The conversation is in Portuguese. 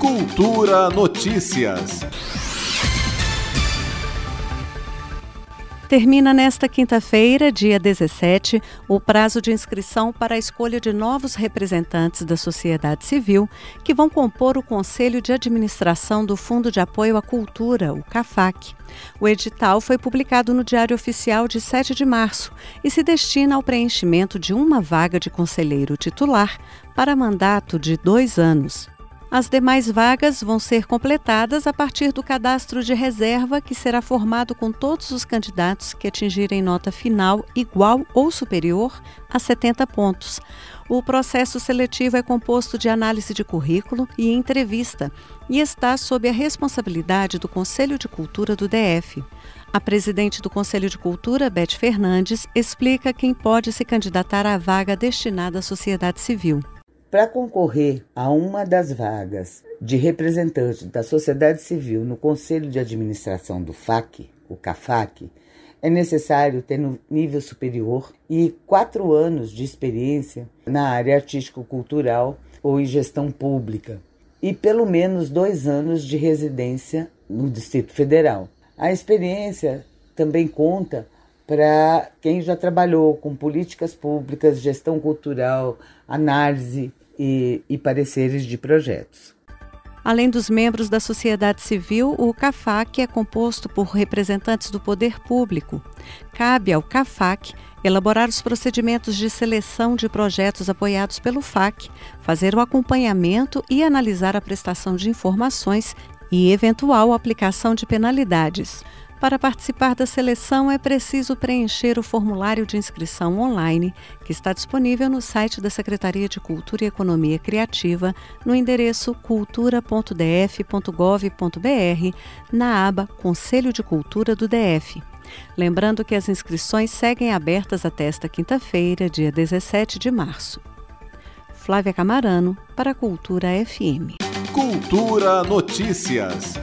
Cultura Notícias. Termina nesta quinta-feira, dia 17, o prazo de inscrição para a escolha de novos representantes da sociedade civil que vão compor o Conselho de Administração do Fundo de Apoio à Cultura, o CAFAC. O edital foi publicado no Diário Oficial de 7 de março e se destina ao preenchimento de uma vaga de conselheiro titular para mandato de dois anos. As demais vagas vão ser completadas a partir do cadastro de reserva, que será formado com todos os candidatos que atingirem nota final igual ou superior a 70 pontos. O processo seletivo é composto de análise de currículo e entrevista e está sob a responsabilidade do Conselho de Cultura do DF. A presidente do Conselho de Cultura, Beth Fernandes, explica quem pode se candidatar à vaga destinada à sociedade civil. Para concorrer a uma das vagas de representante da sociedade civil no Conselho de Administração do FAC, o CAFAC, é necessário ter no nível superior e quatro anos de experiência na área artístico-cultural ou em gestão pública e pelo menos dois anos de residência no Distrito Federal. A experiência também conta para quem já trabalhou com políticas públicas, gestão cultural, análise e, e pareceres de projetos. Além dos membros da sociedade civil, o CAFAC é composto por representantes do poder público. Cabe ao CAFAC elaborar os procedimentos de seleção de projetos apoiados pelo FAC, fazer o acompanhamento e analisar a prestação de informações e eventual aplicação de penalidades. Para participar da seleção é preciso preencher o formulário de inscrição online, que está disponível no site da Secretaria de Cultura e Economia Criativa, no endereço cultura.df.gov.br, na aba Conselho de Cultura do DF. Lembrando que as inscrições seguem abertas até esta quinta-feira, dia 17 de março. Flávia Camarano, para a Cultura FM. Cultura Notícias.